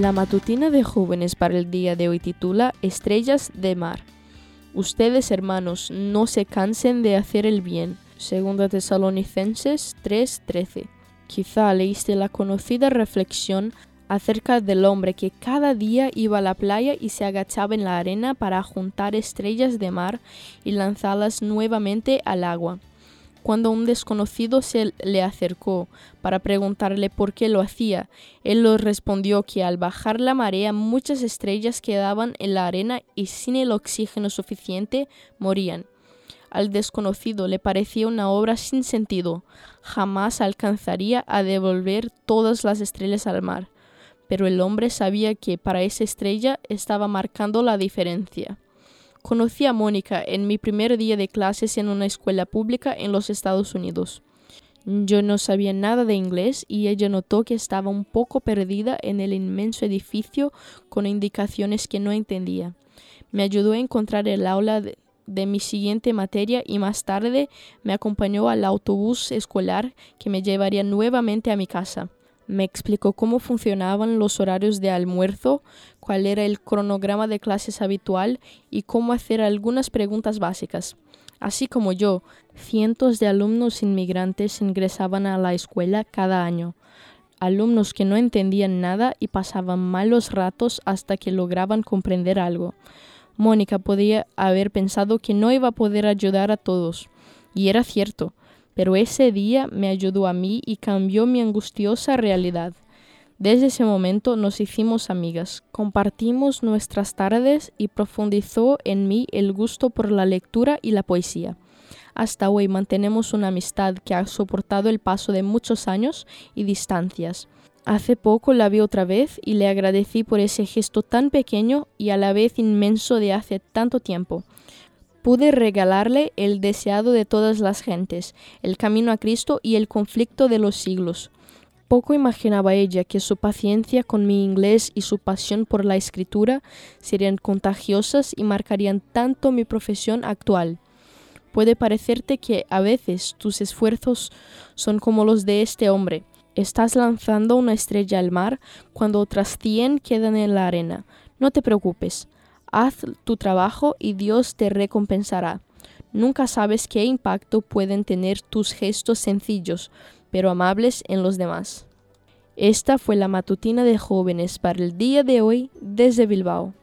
La matutina de jóvenes para el día de hoy titula Estrellas de mar. Ustedes, hermanos, no se cansen de hacer el bien. Segunda Tesalonicenses 3:13. Quizá leíste la conocida reflexión acerca del hombre que cada día iba a la playa y se agachaba en la arena para juntar estrellas de mar y lanzarlas nuevamente al agua. Cuando un desconocido se le acercó para preguntarle por qué lo hacía, él le respondió que al bajar la marea muchas estrellas quedaban en la arena y sin el oxígeno suficiente morían. Al desconocido le parecía una obra sin sentido, jamás alcanzaría a devolver todas las estrellas al mar pero el hombre sabía que para esa estrella estaba marcando la diferencia. Conocí a Mónica en mi primer día de clases en una escuela pública en los Estados Unidos. Yo no sabía nada de inglés y ella notó que estaba un poco perdida en el inmenso edificio con indicaciones que no entendía. Me ayudó a encontrar el aula de, mi siguiente materia y más tarde me acompañó al autobús escolar que me llevaría nuevamente a mi casa. Me explicó cómo funcionaban los horarios de almuerzo, cuál era el cronograma de clases habitual y cómo hacer algunas preguntas básicas. Así como yo, cientos de alumnos inmigrantes ingresaban a la escuela cada año, alumnos que no entendían nada y pasaban malos ratos hasta que lograban comprender algo. Mónica podía haber pensado que no iba a poder ayudar a todos, y era cierto pero ese día me ayudó a mí y cambió mi angustiosa realidad. Desde ese momento nos hicimos amigas, compartimos nuestras tardes y profundizó en mí el gusto por la lectura y la poesía. Hasta hoy mantenemos una amistad que ha soportado el paso de muchos años y distancias. Hace poco la vi otra vez y le agradecí por ese gesto tan pequeño y a la vez inmenso de hace tanto tiempo pude regalarle el deseado de todas las gentes, el camino a Cristo y el conflicto de los siglos. Poco imaginaba ella que su paciencia con mi inglés y su pasión por la escritura serían contagiosas y marcarían tanto mi profesión actual. Puede parecerte que a veces tus esfuerzos son como los de este hombre. Estás lanzando una estrella al mar cuando otras cien quedan en la arena. No te preocupes, Haz tu trabajo y Dios te recompensará. Nunca sabes qué impacto pueden tener tus gestos sencillos, pero amables en los demás. Esta fue la matutina de jóvenes para el día de hoy desde Bilbao.